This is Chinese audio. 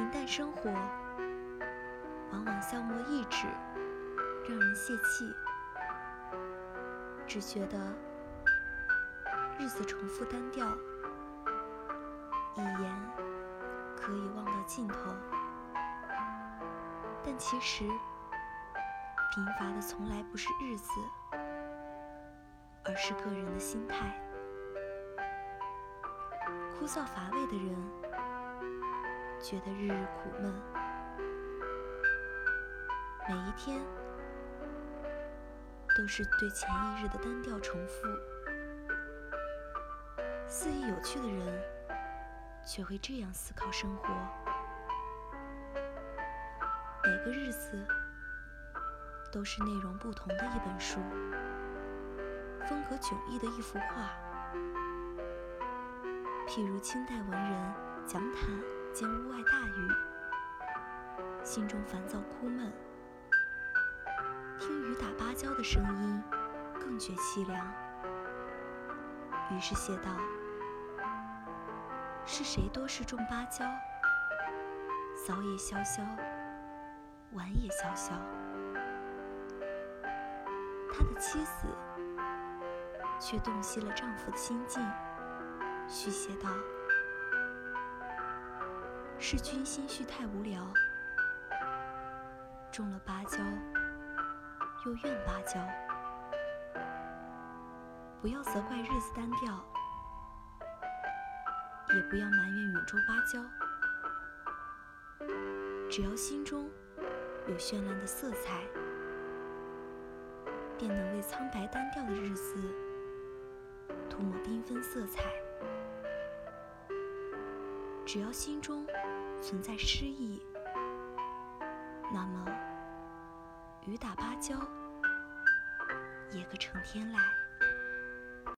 平淡生活往往消磨意志，让人泄气，只觉得日子重复单调，一眼可以望到尽头。但其实，贫乏的从来不是日子，而是个人的心态。枯燥乏味的人，觉得日日苦闷，每一天都是对前一日的单调重复。肆意有趣的人，却会这样思考生活。每个日子都是内容不同的一本书，风格迥异的一幅画。譬如清代文人蒋坦见屋外大雨，心中烦躁枯闷，听雨打芭蕉的声音更觉凄凉，于是写道：“是谁多事种芭蕉？早也萧萧。”晚也萧萧。他的妻子却洞悉了丈夫的心境，续写道：“是君心绪太无聊，种了芭蕉，又怨芭蕉。不要责怪日子单调，也不要埋怨允州芭蕉，只要心中……”有绚烂的色彩，便能为苍白单调的日子涂抹缤纷色彩。只要心中存在诗意，那么雨打芭蕉也可成天籁。